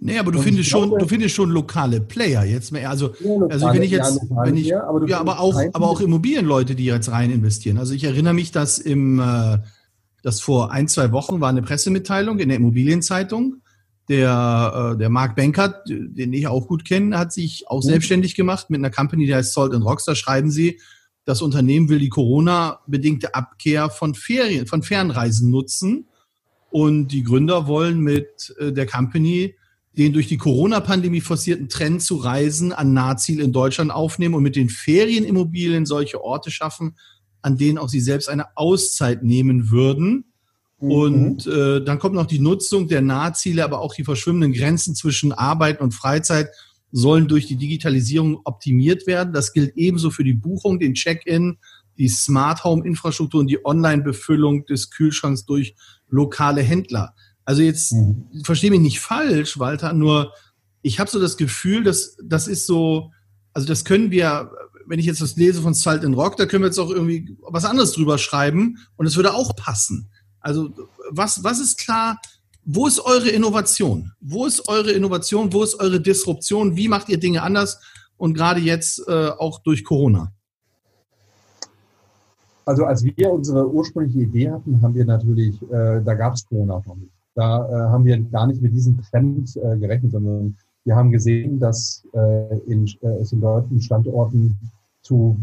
Nee, aber du findest schon, du findest schon lokale Player jetzt mehr. Also, lokale, also wenn ich jetzt, ja, wenn ich, ja, aber, ja, aber auch, aber auch Immobilienleute, die jetzt rein investieren. Also ich erinnere mich, dass im, äh, das vor ein, zwei Wochen war eine Pressemitteilung in der Immobilienzeitung. Der, äh, der Mark Bankert, den ich auch gut kenne, hat sich auch mhm. selbstständig gemacht mit einer Company, die heißt Salt and Rocks. Da schreiben sie, das Unternehmen will die Corona-bedingte Abkehr von Ferien, von Fernreisen nutzen. Und die Gründer wollen mit äh, der Company den durch die Corona-Pandemie forcierten Trend zu Reisen an Nahziel in Deutschland aufnehmen und mit den Ferienimmobilien solche Orte schaffen, an denen auch sie selbst eine Auszeit nehmen würden Mhm. Und äh, dann kommt noch die Nutzung der Nahziele, aber auch die verschwimmenden Grenzen zwischen Arbeit und Freizeit sollen durch die Digitalisierung optimiert werden. Das gilt ebenso für die Buchung, den Check-in, die Smart Home Infrastruktur und die Online-Befüllung des Kühlschranks durch lokale Händler. Also jetzt mhm. verstehe mich nicht falsch, Walter, nur ich habe so das Gefühl, dass das ist so, also das können wir, wenn ich jetzt das lese von Salt and Rock, da können wir jetzt auch irgendwie was anderes drüber schreiben und es würde auch passen. Also was, was ist klar, wo ist eure Innovation? Wo ist eure Innovation? Wo ist eure Disruption? Wie macht ihr Dinge anders? Und gerade jetzt äh, auch durch Corona. Also als wir unsere ursprüngliche Idee hatten, haben wir natürlich, äh, da gab es Corona noch nicht. Da äh, haben wir gar nicht mit diesem Trend äh, gerechnet, sondern wir haben gesehen, dass äh, in, äh, es in deutschen Standorten zu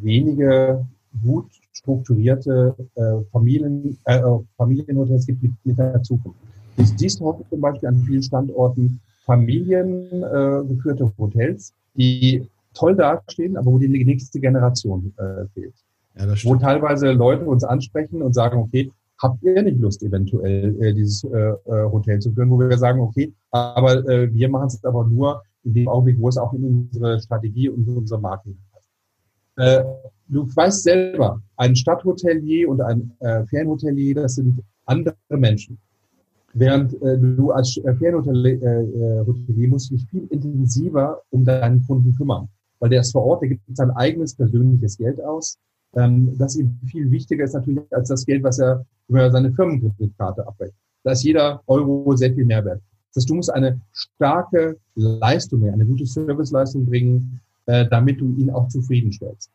wenige gut strukturierte äh, Familien, äh, Familienhotels gibt mit, mit der Zukunft. Du siehst heute zum Beispiel an vielen Standorten familiengeführte äh, Hotels, die toll dastehen, aber wo die nächste Generation äh, fehlt. Ja, wo teilweise Leute uns ansprechen und sagen, okay, habt ihr nicht Lust, eventuell äh, dieses äh, äh, Hotel zu führen, wo wir sagen, okay, aber äh, wir machen es aber nur in dem Augenblick, wo es auch in unsere Strategie und unsere Marke passt. Äh, du weißt selber, ein Stadthotelier und ein äh, Ferienhotelier, das sind andere Menschen. Während äh, du als äh, Ferienhotelier äh, Hotelier musst dich viel intensiver um deinen Kunden kümmern. Weil der ist vor Ort, der gibt sein eigenes persönliches Geld aus. Ähm, das ihm viel wichtiger ist natürlich als das Geld, was er über seine Firmenkreditkarte abrechnet. Da ist jeder Euro sehr viel mehr wert. Das heißt, du musst eine starke Leistung, eine gute Serviceleistung bringen, äh, damit du ihn auch zufriedenstellst.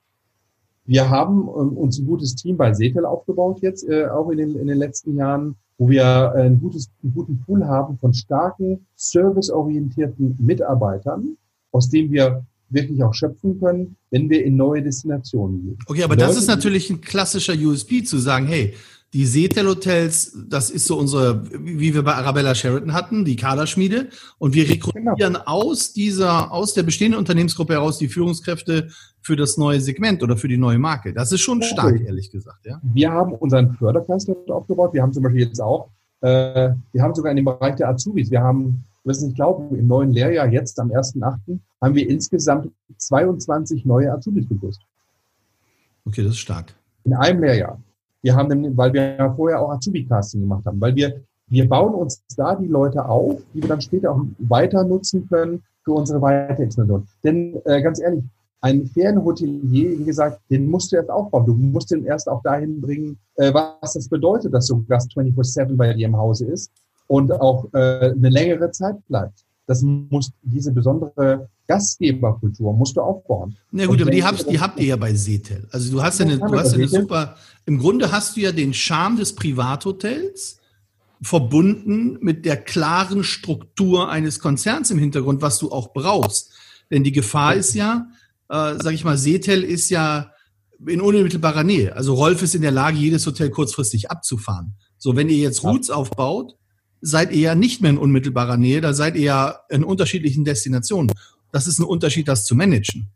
Wir haben ähm, uns ein gutes Team bei Setel aufgebaut jetzt, äh, auch in den, in den letzten Jahren, wo wir äh, ein gutes, einen guten Pool haben von starken, serviceorientierten Mitarbeitern, aus dem wir wirklich auch schöpfen können, wenn wir in neue Destinationen gehen. Okay, aber Leute, das ist natürlich ein klassischer USP zu sagen, hey, die Setel Hotels, das ist so unsere, wie wir bei Arabella Sheraton hatten, die Kaderschmiede. Und wir rekrutieren genau. aus dieser, aus der bestehenden Unternehmensgruppe heraus die Führungskräfte für das neue Segment oder für die neue Marke. Das ist schon okay. stark, ehrlich gesagt, ja. Wir haben unseren Förderkreis dort aufgebaut. Wir haben zum Beispiel jetzt auch, äh, wir haben sogar in dem Bereich der Azubis, wir haben, wirst nicht glauben, im neuen Lehrjahr jetzt am 1.8. haben wir insgesamt 22 neue Azubis begrüßt. Okay, das ist stark. In einem Lehrjahr. Wir haben, weil wir ja vorher auch Azubi-Casting gemacht haben, weil wir, wir bauen uns da die Leute auf, die wir dann später auch weiter nutzen können für unsere Weiterexpansion. Denn äh, ganz ehrlich, ein Ferienhotelier, wie gesagt, den musst du erst aufbauen. Du musst den erst auch dahin bringen, äh, was das bedeutet, dass so ein Gast 24-7 bei dir im Hause ist und auch äh, eine längere Zeit bleibt. Das muss, diese besondere Gastgeberkultur musst du aufbauen. Na gut, und aber die habt, die habt ihr ja bei Setel. Also du hast ja eine, du hast eine super, im Grunde hast du ja den Charme des Privathotels verbunden mit der klaren Struktur eines Konzerns im Hintergrund, was du auch brauchst. Denn die Gefahr ist ja, äh, sag ich mal, Setel ist ja in unmittelbarer Nähe. Also Rolf ist in der Lage, jedes Hotel kurzfristig abzufahren. So, wenn ihr jetzt Roots aufbaut, seid ihr ja nicht mehr in unmittelbarer Nähe, da seid ihr ja in unterschiedlichen Destinationen. Das ist ein Unterschied, das zu managen.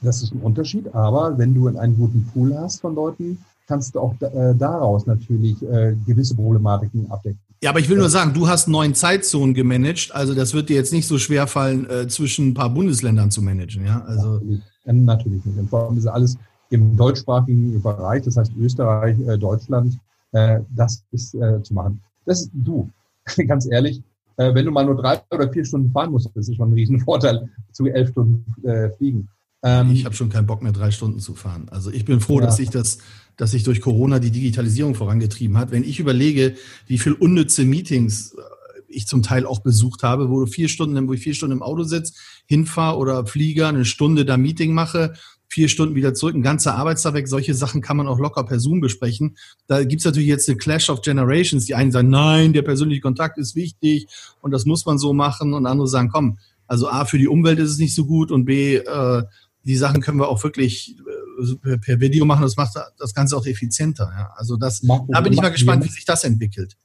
Das ist ein Unterschied, aber wenn du einen guten Pool hast von Leuten, kannst du auch äh, daraus natürlich äh, gewisse Problematiken abdecken. Ja, aber ich will nur sagen, du hast neun Zeitzonen gemanagt, also das wird dir jetzt nicht so schwer fallen, äh, zwischen ein paar Bundesländern zu managen, ja? Also natürlich, natürlich nicht. Und vor allem ist alles im deutschsprachigen Bereich, das heißt Österreich, Deutschland, das ist zu machen. Das ist du, *laughs* ganz ehrlich. Äh, wenn du mal nur drei oder vier Stunden fahren musst, das ist schon ein Riesenvorteil *laughs* zu elf Stunden äh, fliegen. Ähm, ich habe schon keinen Bock mehr, drei Stunden zu fahren. Also ich bin froh, ja. dass sich das, dass sich durch Corona die Digitalisierung vorangetrieben hat. Wenn ich überlege, wie viel unnütze Meetings äh, ich zum Teil auch besucht habe, wo du vier Stunden, wo ich vier Stunden im Auto sitze, hinfahre oder Flieger, eine Stunde da Meeting mache, vier Stunden wieder zurück, ein ganzer Arbeitstag weg. Solche Sachen kann man auch locker per Zoom besprechen. Da gibt's natürlich jetzt eine Clash of Generations. Die einen sagen, nein, der persönliche Kontakt ist wichtig und das muss man so machen. Und andere sagen, komm, also A, für die Umwelt ist es nicht so gut und B, äh, die Sachen können wir auch wirklich äh, per Video machen. Das macht das Ganze auch effizienter. Ja. Also das, machen, da bin ich mal gespannt, wie sich das entwickelt.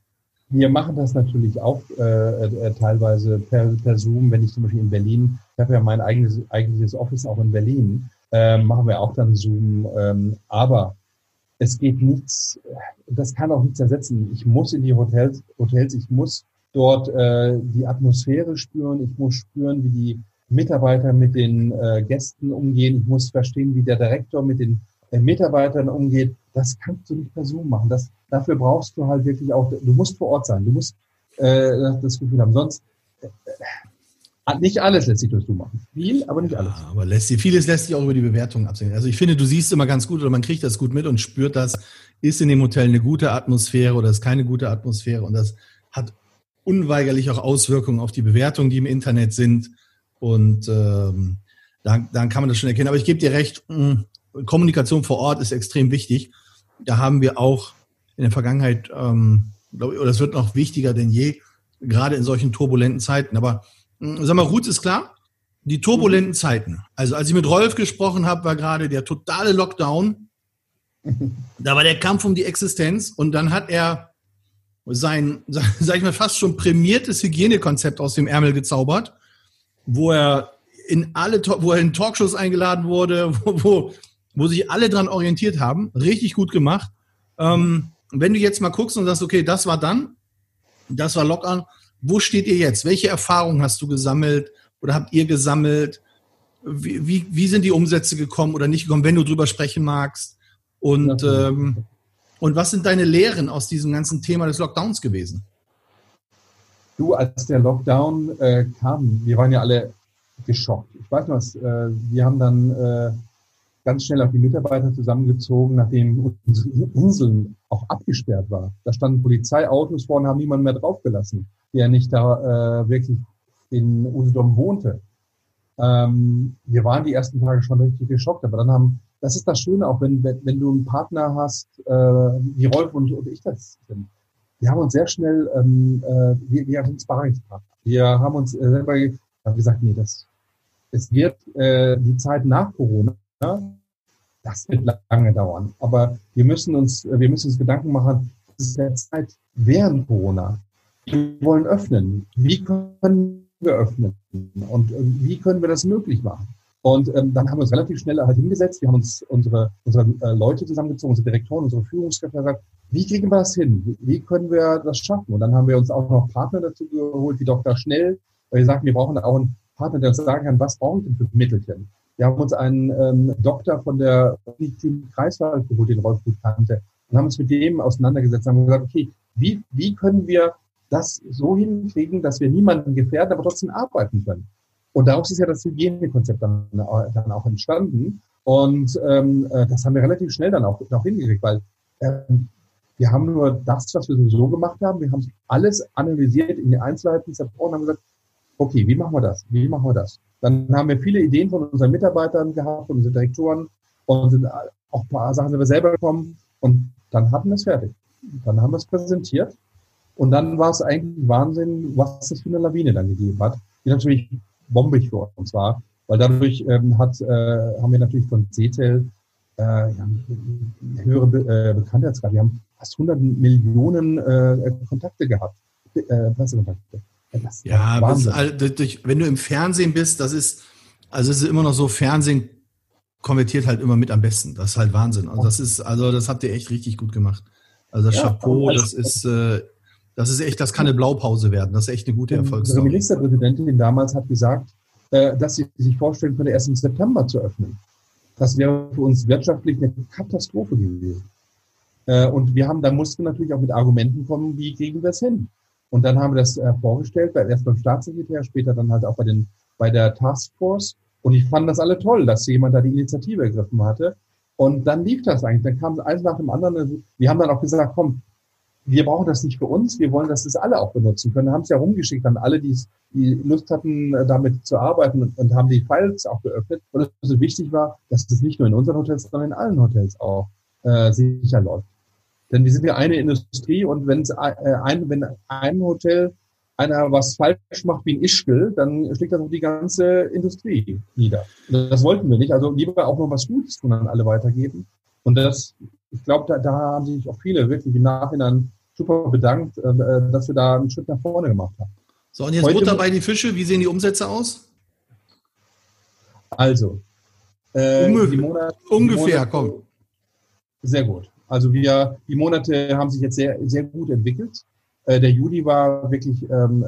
Wir machen das natürlich auch äh, äh, teilweise per, per Zoom, wenn ich zum Beispiel in Berlin, ich habe ja mein eigenes, eigentliches Office auch in Berlin, ähm, machen wir auch dann Zoom. Ähm, aber es geht nichts, das kann auch nichts ersetzen. Ich muss in die Hotels, Hotels ich muss dort äh, die Atmosphäre spüren, ich muss spüren, wie die Mitarbeiter mit den äh, Gästen umgehen, ich muss verstehen, wie der Direktor mit den äh, Mitarbeitern umgeht. Das kannst du nicht per Zoom machen. Das, dafür brauchst du halt wirklich auch, du musst vor Ort sein, du musst äh, das Gefühl haben. Sonst äh, nicht alles lässt sich durch Zoom machen. Viel, aber nicht alles. Ja, aber lässt sich, vieles lässt sich auch über die Bewertung absehen. Also ich finde, du siehst immer ganz gut oder man kriegt das gut mit und spürt das, ist in dem Hotel eine gute Atmosphäre oder ist keine gute Atmosphäre und das hat unweigerlich auch Auswirkungen auf die Bewertungen, die im Internet sind. Und ähm, dann, dann kann man das schon erkennen. Aber ich gebe dir recht, mh, Kommunikation vor Ort ist extrem wichtig. Da haben wir auch in der Vergangenheit, ähm, glaube ich, oder es wird noch wichtiger denn je, gerade in solchen turbulenten Zeiten. Aber sag mal, Ruth ist klar, die turbulenten Zeiten. Also als ich mit Rolf gesprochen habe, war gerade der totale Lockdown. *laughs* Da war der Kampf um die Existenz und dann hat er sein, *laughs* sag ich mal, fast schon prämiertes Hygienekonzept aus dem Ärmel gezaubert, wo er in alle, wo er in Talkshows eingeladen wurde, *laughs* wo, wo, wo sich alle dran orientiert haben. Richtig gut gemacht. Ähm, wenn du jetzt mal guckst und sagst, okay, das war dann, das war Lockdown, wo steht ihr jetzt? Welche Erfahrungen hast du gesammelt oder habt ihr gesammelt? Wie, wie, wie sind die Umsätze gekommen oder nicht gekommen, wenn du drüber sprechen magst? Und ähm, und was sind deine Lehren aus diesem ganzen Thema des Lockdowns gewesen? Du, als der Lockdown äh, kam, wir waren ja alle geschockt. Ich weiß noch, äh, wir haben dann äh, ganz schnell auch die Mitarbeiter zusammengezogen, nachdem unsere Inseln auch abgesperrt war. Da standen Polizeiautos vor und haben niemanden mehr draufgelassen, der nicht da äh, wirklich in Usedom wohnte. Ähm, wir waren die ersten Tage schon richtig geschockt, aber dann haben das ist das Schöne, auch wenn, wenn, wenn du einen Partner hast, äh, wie Rolf und, und ich das sind. Wir haben uns sehr schnell, ähm, äh, wir, wir sind Sparringspartner. Wir haben uns äh, selber haben gesagt, nee, das, es wird äh, die Zeit nach Corona, das wird lange dauern. Aber wir müssen uns, wir müssen uns Gedanken machen, das ist der Zeit während Corona. Wir wollen öffnen. Wie können wir öffnen? Und äh, wie können wir das möglich machen? Und ähm, dann haben wir uns relativ schnell halt hingesetzt. Wir haben uns unsere, unsere äh, Leute zusammengezogen, unsere Direktoren, unsere Führungskräfte gesagt, wie kriegen wir das hin? Wie können wir das schaffen? Und dann haben wir uns auch noch Partner dazu geholt, wie Dr. Schnell, weil wir sagten, wir brauchen auch einen Partner, der uns sagen kann, was brauche ich denn für Mittelchen? Wir haben uns einen ähm, Doktor von der Klinik Kreiswald geholt, den Rolf gut kannte, und haben uns mit dem auseinandergesetzt und haben gesagt, okay, wie, wie können wir das so hinkriegen, dass wir niemanden gefährden, aber trotzdem arbeiten können? Und daraus ist ja das Hygienekonzept dann, dann auch entstanden. Und ähm, äh, das haben wir relativ schnell dann auch, auch hingekriegt, weil ähm, wir haben nur das, was wir sowieso gemacht haben, wir haben alles analysiert, in die Einzelheiten zerbrochen und haben gesagt, okay, wie machen wir das? Wie machen wir das? Dann haben wir viele Ideen von unseren Mitarbeitern gehabt, von unseren Direktoren und sind auch ein paar Sachen selber gekommen und dann hatten wir es fertig. Dann haben wir es präsentiert und dann war es eigentlich Wahnsinn, was es für eine Lawine dann gegeben hat, die natürlich bombig für uns war, weil dadurch ähm, hat, äh, haben wir natürlich von CETEL äh, ja, höhere Be äh, Bekanntheitsgrad. Wir haben fast 100 Millionen äh, Kontakte gehabt, äh, Pressekontakte. Das ja, ist, durch, wenn du im Fernsehen bist, das ist, also es ist immer noch so, Fernsehen konvertiert halt immer mit am besten. Das ist halt Wahnsinn. Und das ist, also das habt ihr echt richtig gut gemacht. Also das ja, Chapeau, das ist, äh, das ist echt, das kann eine Blaupause werden. Das ist echt eine gute Erfolgsstory. Unsere Ministerpräsidentin damals hat gesagt, äh, dass sie sich vorstellen könnte, erst im September zu öffnen. Das wäre für uns wirtschaftlich eine Katastrophe gewesen. Äh, und wir haben, da mussten wir natürlich auch mit Argumenten kommen, wie kriegen wir es hin? Und dann haben wir das äh, vorgestellt, erst beim Staatssekretär, später dann halt auch bei, den, bei der Taskforce. Und ich fand das alle toll, dass jemand da die Initiative ergriffen hatte. Und dann lief das eigentlich. Dann kam eins nach dem anderen. Wir haben dann auch gesagt, komm, wir brauchen das nicht für uns, wir wollen, dass das alle auch benutzen können. Haben es ja rumgeschickt an alle, die, die Lust hatten, äh, damit zu arbeiten und, und haben die Files auch geöffnet. Und es so wichtig war, dass das nicht nur in unseren Hotels, sondern in allen Hotels auch äh, sicher läuft. Denn wir sind ja eine Industrie und wenn äh, ein, wenn ein Hotel einer was falsch macht wie ein Ischgl, dann schlägt das auch die ganze Industrie nieder. Das wollten wir nicht. Also lieber auch noch was Gutes tun an alle weitergeben. Und das ich glaube, da, da haben sich auch viele wirklich im Nachhinein super bedankt, äh, dass wir da einen Schritt nach vorne gemacht haben. So, und jetzt Heute, Butter bei die Fische. Wie sehen die Umsätze aus? Also, äh, Ungef Monat, ungefähr, Monate, komm. Sehr gut. Also wir, die Monate haben sich jetzt sehr, sehr gut entwickelt. Äh, der Juli war wirklich ähm,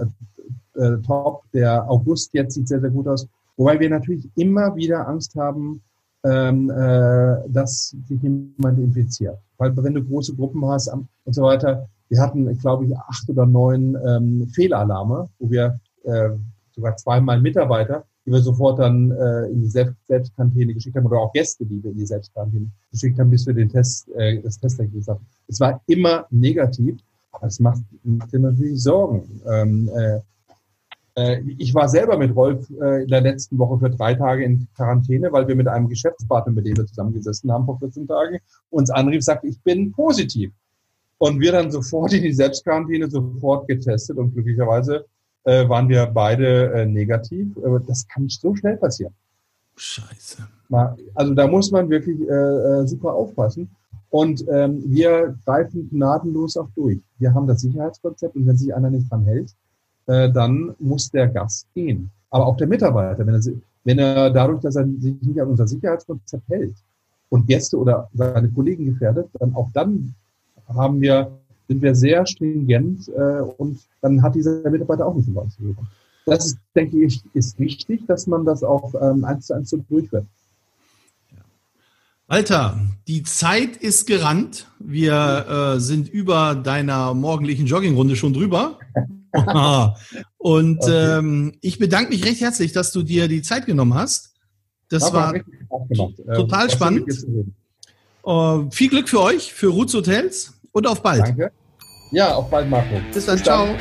äh, top. Der August jetzt sieht sehr, sehr gut aus. Wobei wir natürlich immer wieder Angst haben, ähm, äh, dass sich jemand infiziert. Weil wenn du große Gruppen hast und so weiter, wir hatten, glaube ich, acht oder neun ähm, Fehlalarme, wo wir äh, sogar zweimal Mitarbeiter, die wir sofort dann äh, in die Selbst Selbstkantine geschickt haben oder auch Gäste, die wir in die Selbstkantine geschickt haben, bis wir den Test, äh, das Testergebnis hatten. Es war immer negativ, aber macht, macht dir natürlich Sorgen. Ähm, äh, äh, ich war selber mit Rolf äh, in der letzten Woche für drei Tage in Quarantäne, weil wir mit einem Geschäftspartner, mit dem wir zusammengesessen haben vor 14 Tagen, uns anrief, sagte, ich bin positiv. Und wir dann sofort in die Selbstquarantäne, sofort getestet und glücklicherweise äh, waren wir beide äh, negativ. das kann so schnell passieren. Scheiße. Also da muss man wirklich äh, äh, super aufpassen. Und ähm, wir greifen gnadenlos auch durch. Wir haben das Sicherheitskonzept und wenn sich einer nicht dran hält, äh, dann muss der Gast gehen. Aber auch der Mitarbeiter, wenn er, wenn er dadurch, dass er sich nicht an unser Sicherheitskonzept hält und Gäste oder seine Kollegen gefährdet, dann auch dann haben wir, sind wir sehr stringent äh, und dann hat dieser Mitarbeiter auch nicht so was zu geben. Das ist, denke ich, ist wichtig, dass man das auch ähm, eins zu eins so durchführt. Alter, die Zeit ist gerannt. Wir äh, sind über deiner morgendlichen Joggingrunde schon drüber. *laughs* *laughs* Und okay. ähm, ich bedanke mich recht herzlich, dass du dir die Zeit genommen hast. Das war, war total ähm, spannend. Uh, viel Glück für euch, für Roots Hotels und auf bald. Danke. Ja, auf bald, Marco. Bis dann, Bis ciao. Dann.